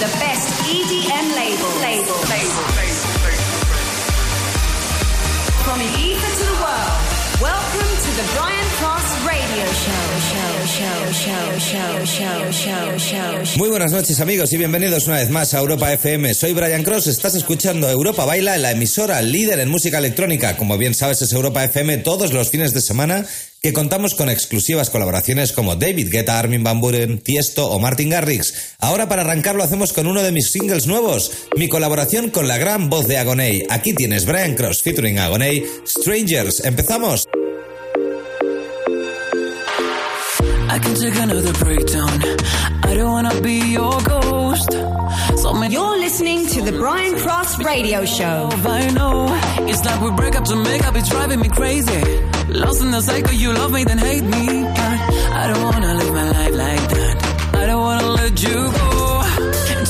the label. From Ibiza to the world, welcome to the Brian Cross Radio show. Muy buenas noches amigos y bienvenidos una vez más a Europa FM. Soy Brian Cross, estás escuchando Europa Baila, la emisora líder en música electrónica. Como bien sabes es Europa FM todos los fines de semana que contamos con exclusivas colaboraciones como David Guetta, Armin Van Buren, Tiesto o Martin Garrix. Ahora para arrancar lo hacemos con uno de mis singles nuevos, mi colaboración con la gran voz de Agoney. Aquí tienes Brian Cross featuring Agoney, Strangers. ¡Empezamos! I can take another. I don't wanna be your ghost. So You're listening to the Brian Cross Radio Show. I know. It's like we break up to make up, it's driving me crazy. Lost in the cycle, you love me, then hate me. I don't wanna live my life like that. I don't wanna let you go.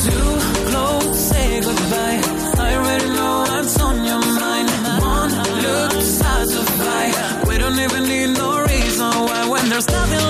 Too close, say goodbye. I already know what's on your mind. One look satisfy. We don't even need no reason why. When there's nothing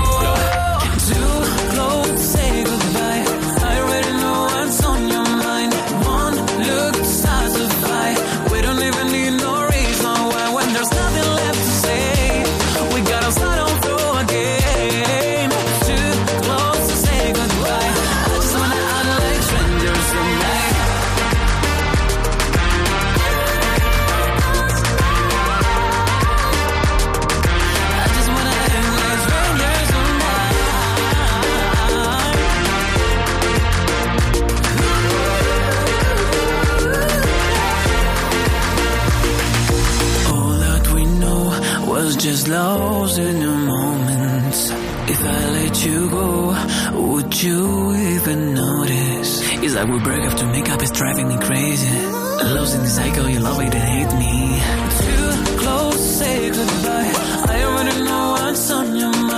Lost in the moment. If I let you go, would you even notice? It's like we break up to make up, it's driving me crazy. Lost in the cycle, you love it and hate me. Too close, say goodbye. I already know what's on your mind.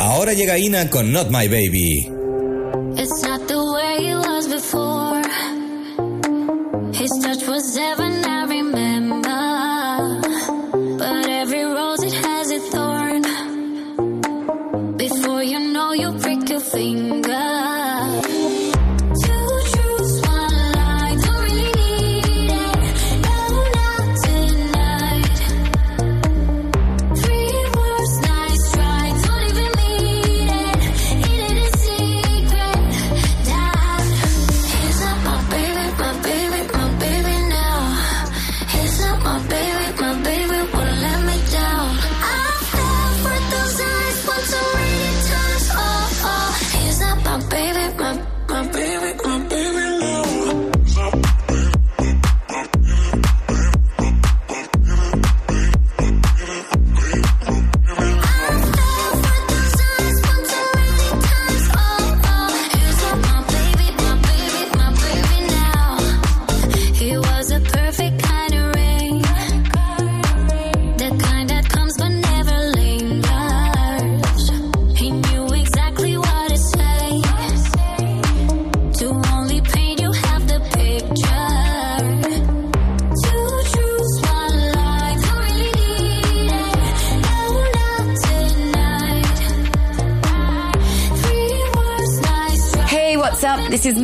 Ahora llega Ina con Not My Baby.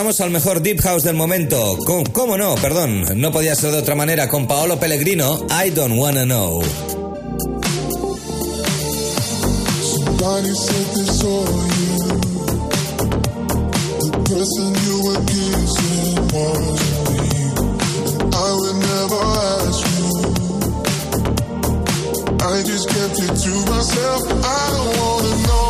pasamos al mejor Deep House del momento. Con, ¿Cómo no? Perdón, no podía ser de otra manera. Con Paolo Pellegrino, I Don't Wanna Know. I just kept it to myself. I don't wanna know.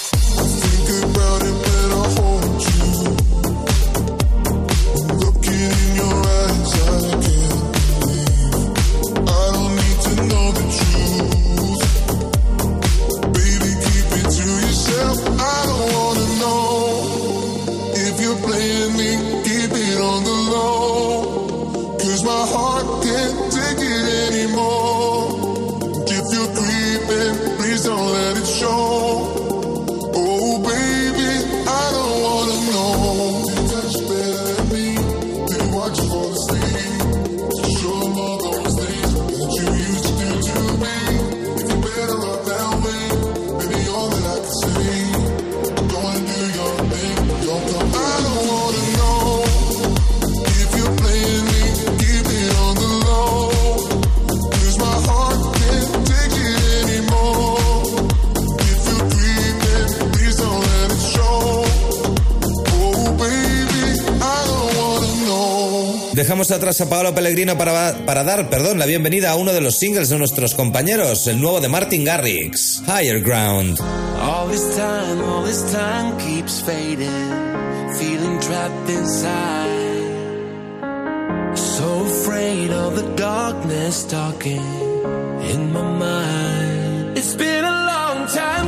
tras a Paolo Pellegrino para, para dar perdón, la bienvenida a uno de los singles de nuestros compañeros, el nuevo de Martin Garrix, Higher Ground. All this time, all this time keeps fading, feeling trapped inside. So afraid of the darkness talking in my mind. It's been a long time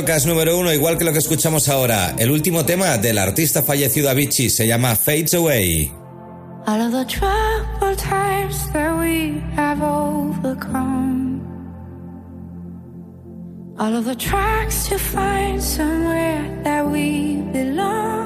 toca es número uno, igual que lo que escuchamos ahora. El último tema del artista fallecido Avicii se llama Fades Away. Of the times that we have overcome, all of the tracks to find somewhere that we belong.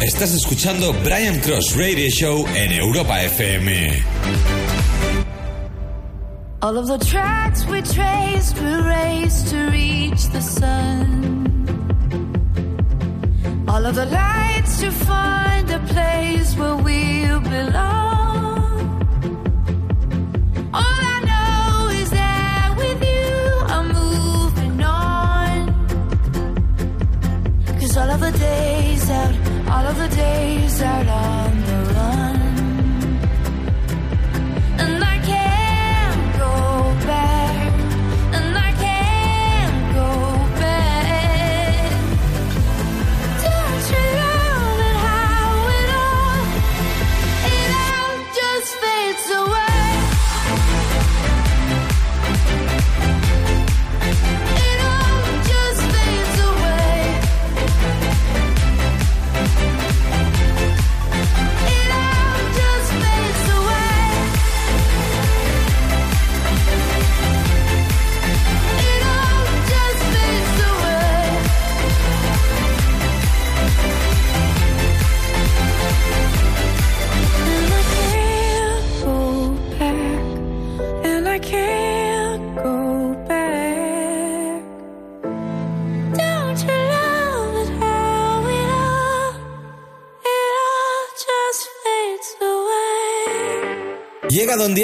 Estás escuchando Brian Cross Radio Show en Europa FM. All of the tracks we traced were raced to reach the sun. All of the lights to find a place where we'll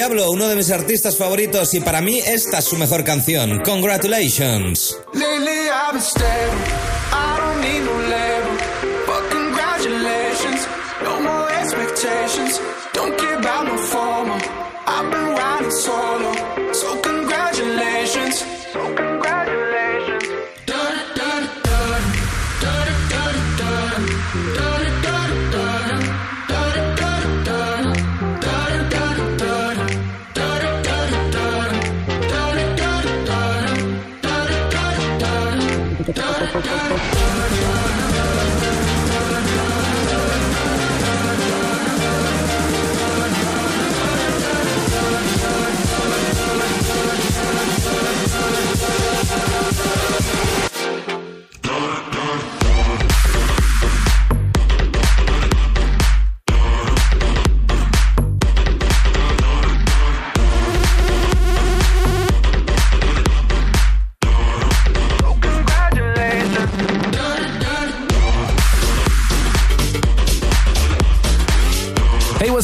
Diablo, uno de mis artistas favoritos, y para mí esta es su mejor canción. Congratulations. Solo. ポポポポポポ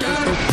Congratulations.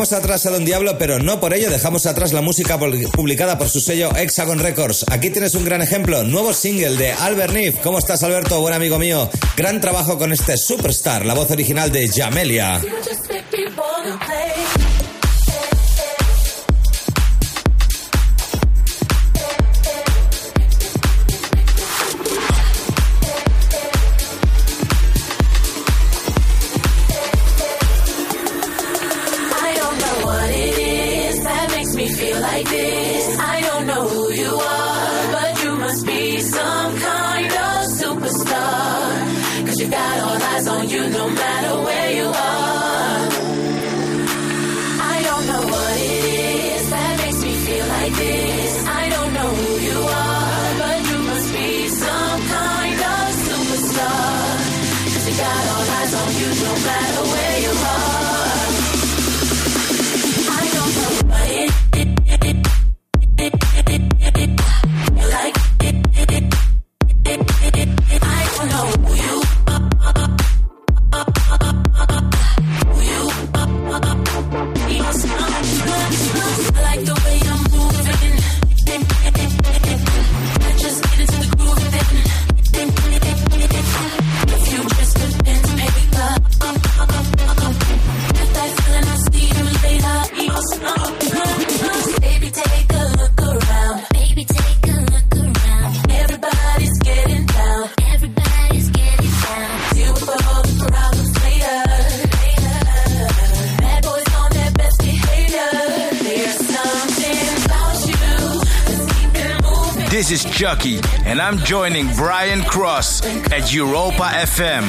Dejamos atrás a Don Diablo, pero no por ello dejamos atrás la música publicada por su sello Hexagon Records. Aquí tienes un gran ejemplo, nuevo single de Albert Nif. ¿Cómo estás, Alberto? Buen amigo mío. Gran trabajo con este superstar, la voz original de Jamelia. Chucky, and I'm joining Brian Cross at Europa FM.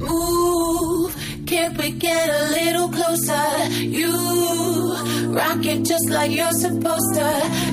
Move, can't we get a little closer? You rock it just like you're supposed to.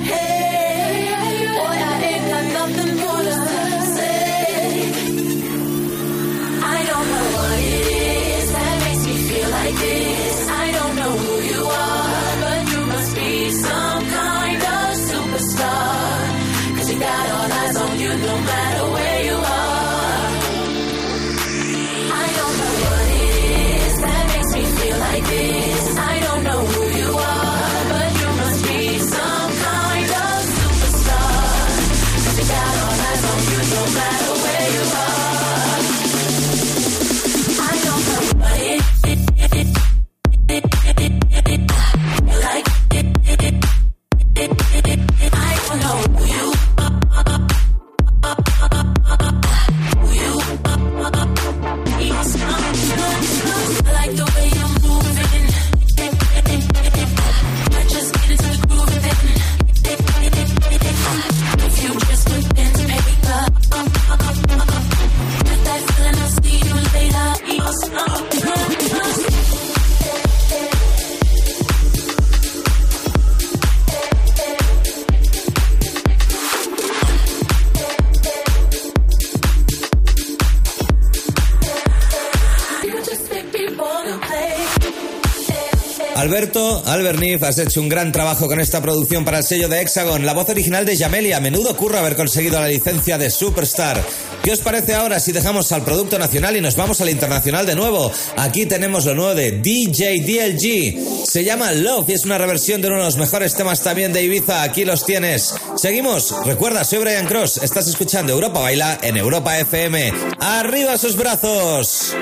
Albert has hecho un gran trabajo con esta producción para el sello de Hexagon, la voz original de Jamelia. Menudo curro haber conseguido la licencia de Superstar. ¿Qué os parece ahora si dejamos al producto nacional y nos vamos al internacional de nuevo? Aquí tenemos lo nuevo de DJ DLG. Se llama Love y es una reversión de uno de los mejores temas también de Ibiza. Aquí los tienes. Seguimos. Recuerda, soy Brian Cross. Estás escuchando Europa Baila en Europa FM. ¡Arriba sus brazos!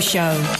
Show.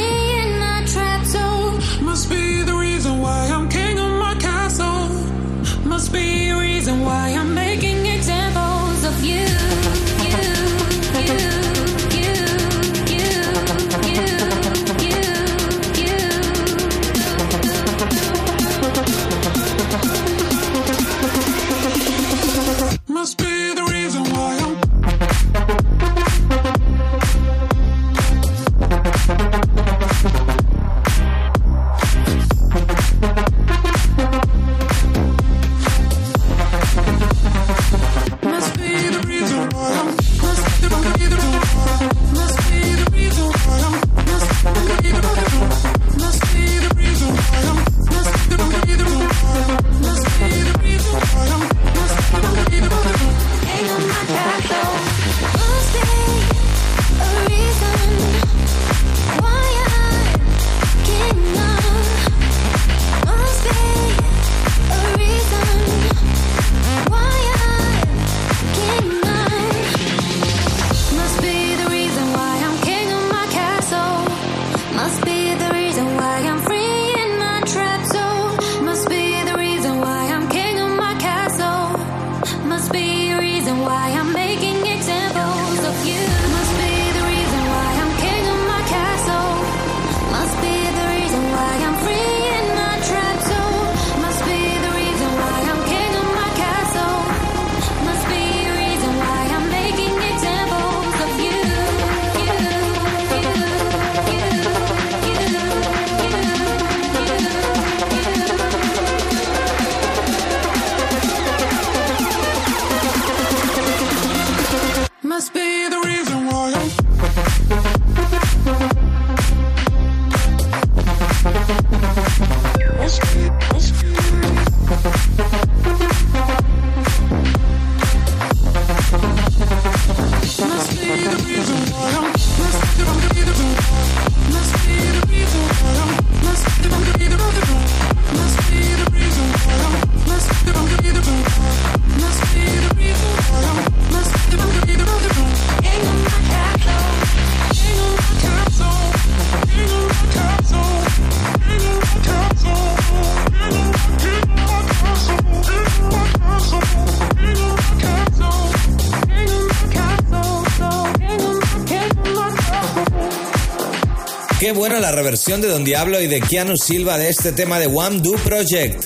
de Don Diablo y de Keanu Silva de este tema de One Do Project.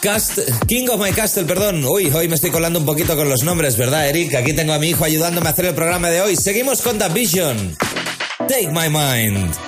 Cast, King of My Castle, perdón. Uy, hoy me estoy colando un poquito con los nombres, ¿verdad, Eric? Aquí tengo a mi hijo ayudándome a hacer el programa de hoy. Seguimos con The Vision. Take my mind.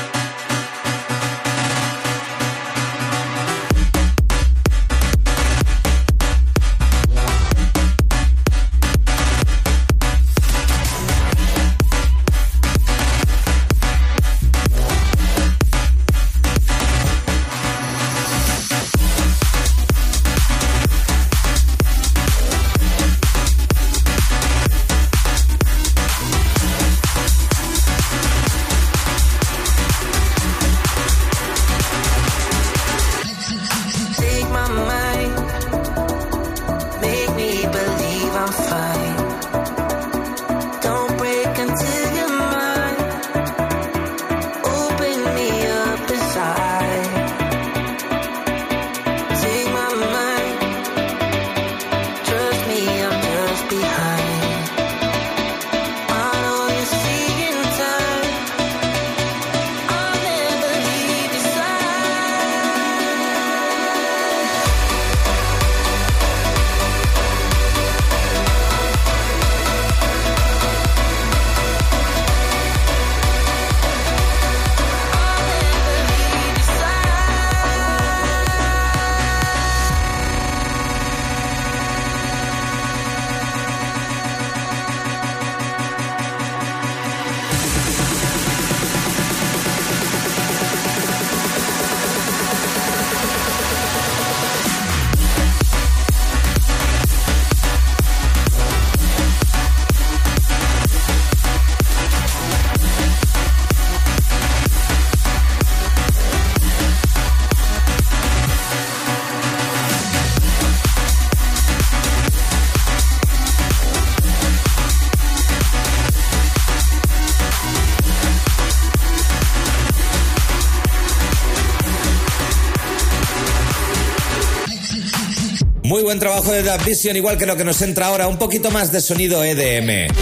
Trabajo de Dub Vision, igual que lo que nos entra ahora, un poquito más de sonido EDM.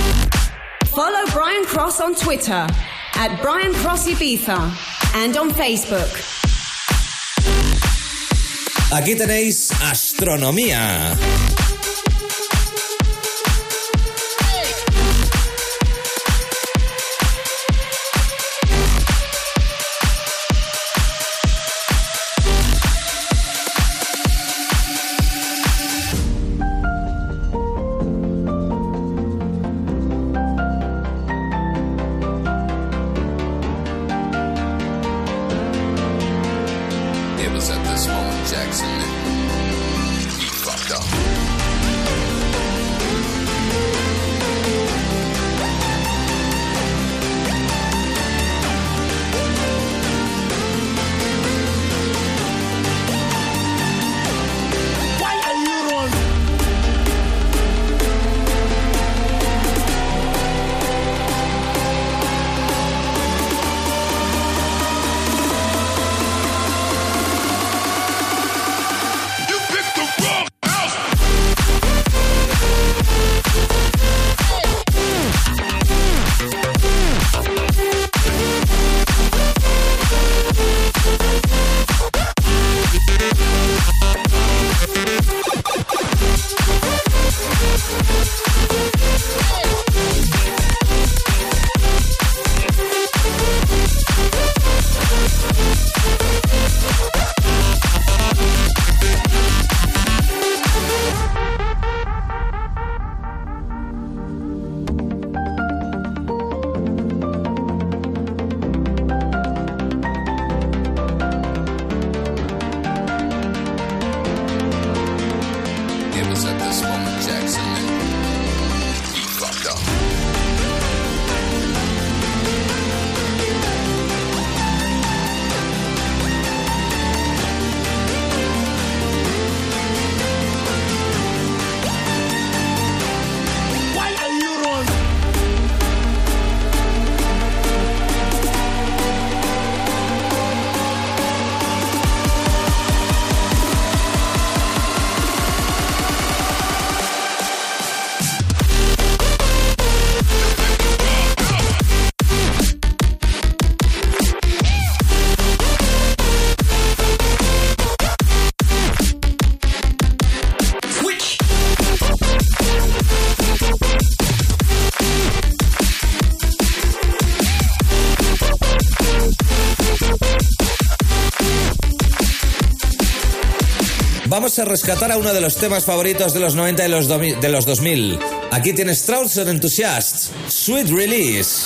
Follow Brian Cross on Twitter at Brian Cross Ibiza and on Facebook. Aquí tenéis astronomía. Rescatar a uno de los temas favoritos de los 90 y los de los 2000. Aquí tienes Trouser Enthusiasts, Sweet Release.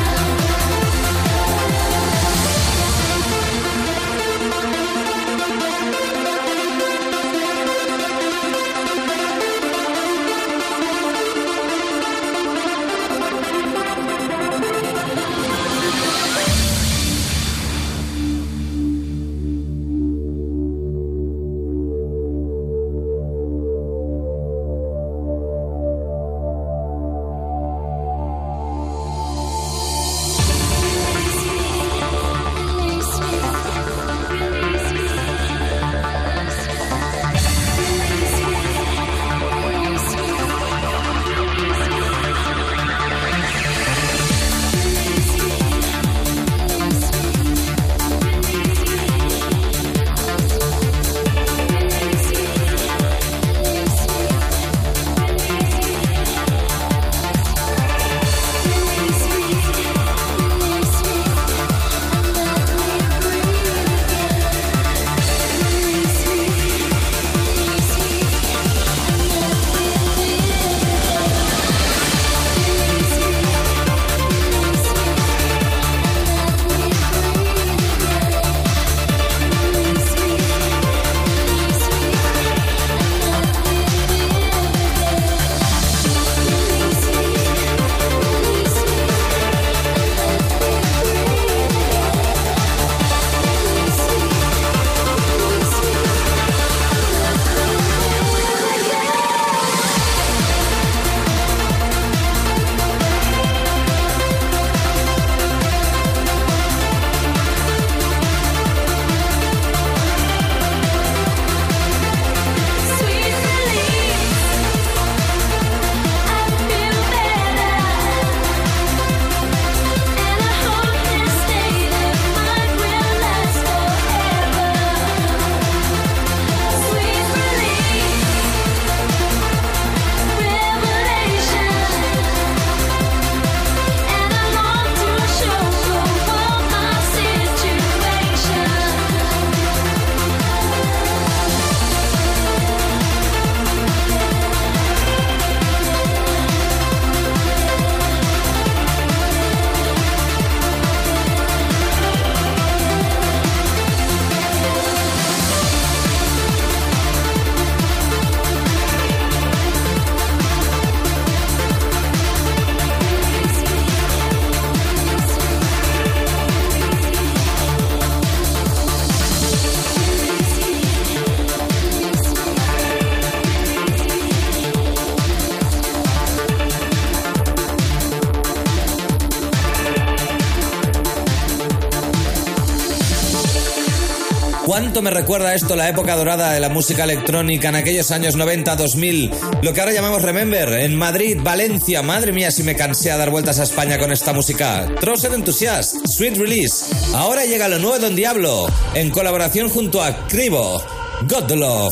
Me recuerda esto, la época dorada de la música electrónica en aquellos años 90-2000, lo que ahora llamamos Remember, en Madrid, Valencia. Madre mía, si me cansé a dar vueltas a España con esta música. Troser Enthusiast, Sweet Release. Ahora llega lo nuevo de Don Diablo, en colaboración junto a Cribo. God.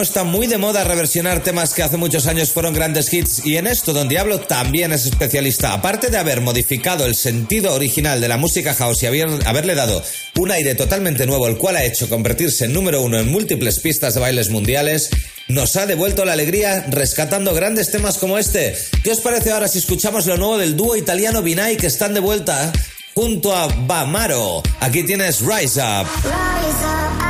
Mismo está muy de moda reversionar temas que hace muchos años fueron grandes hits y en esto Don Diablo también es especialista. Aparte de haber modificado el sentido original de la música house y haber- haberle dado un aire totalmente nuevo, el cual ha hecho convertirse en número uno en múltiples pistas de bailes mundiales, nos ha devuelto la alegría rescatando grandes temas como este. ¿Qué os parece ahora si escuchamos lo nuevo del dúo italiano Binay que están de vuelta junto a Bamaro? Aquí tienes Rise. Rise up,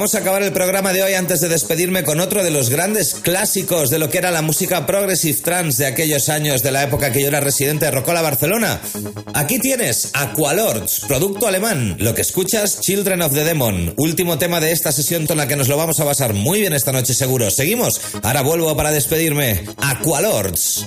Vamos a acabar el programa de hoy antes de despedirme con otro de los grandes clásicos de lo que era la música progressive trance de aquellos años de la época que yo era residente de Rocola, Barcelona. Aquí tienes Aqualords, producto alemán. Lo que escuchas, Children of the Demon, último tema de esta sesión con la que nos lo vamos a pasar muy bien esta noche seguro. Seguimos. Ahora vuelvo para despedirme. Aqualords.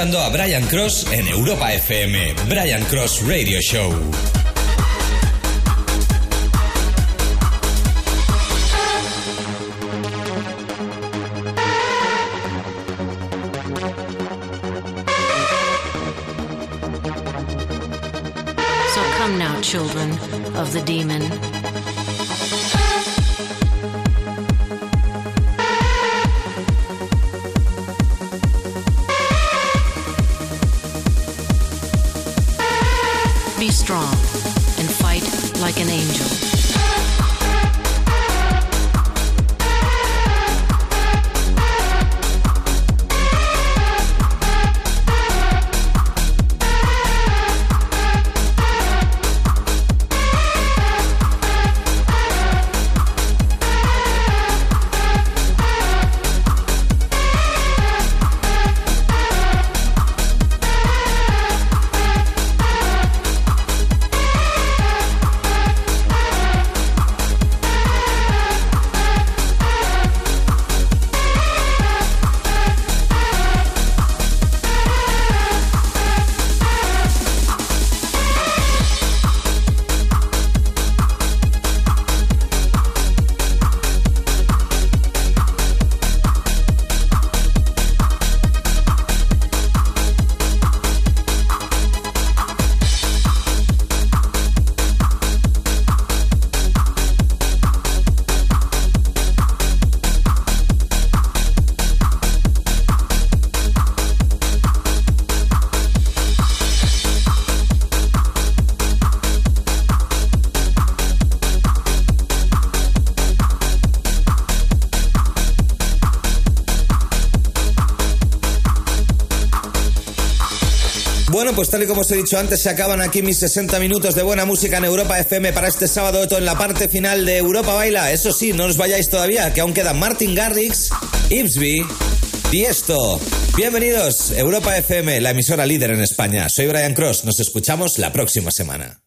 A Brian Cross en Europa FM, Brian Cross Radio Show. So come now, children of the demon. Strong and fight like an angel. Pues tal y como os he dicho antes, se acaban aquí mis 60 minutos de buena música en Europa FM para este sábado en la parte final de Europa Baila. Eso sí, no os vayáis todavía, que aún quedan Martin Garrix, Ibsby, Tiesto. Bienvenidos, Europa FM, la emisora líder en España. Soy Brian Cross, nos escuchamos la próxima semana.